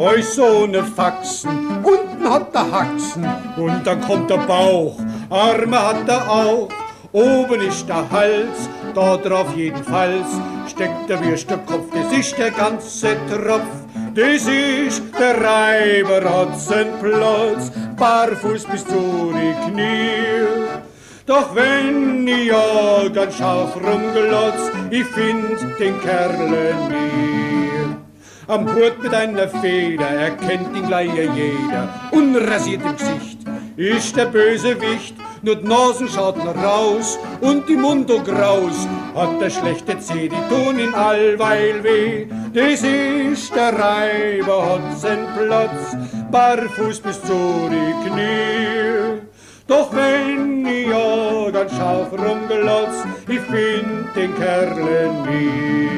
euch so ne Faxen, unten hat der Haxen. Und dann kommt der Bauch, Arme hat er auch, oben ist der Hals, da drauf jedenfalls steckt der Würstekopf, das ist der ganze Tropf. Das ist der Reiberotzenplatz, barfuß bis zu die Knie. Doch wenn ich ja ganz scharf rumglotz, ich find den Kerl nie. Am Hut mit einer Feder erkennt ihn gleich jeder, unrasiert im Gesicht ist der Bösewicht, nur die Nasen schaut raus und die Mund o graus. Hat der schlechte Zeh, die tun ihm allweil weh. Das ist der Reiber Hotzenplatz, barfuß bis zu die Knie. Doch wenn ich ja ganz scharf rumglotz, ich find den Kerl nie.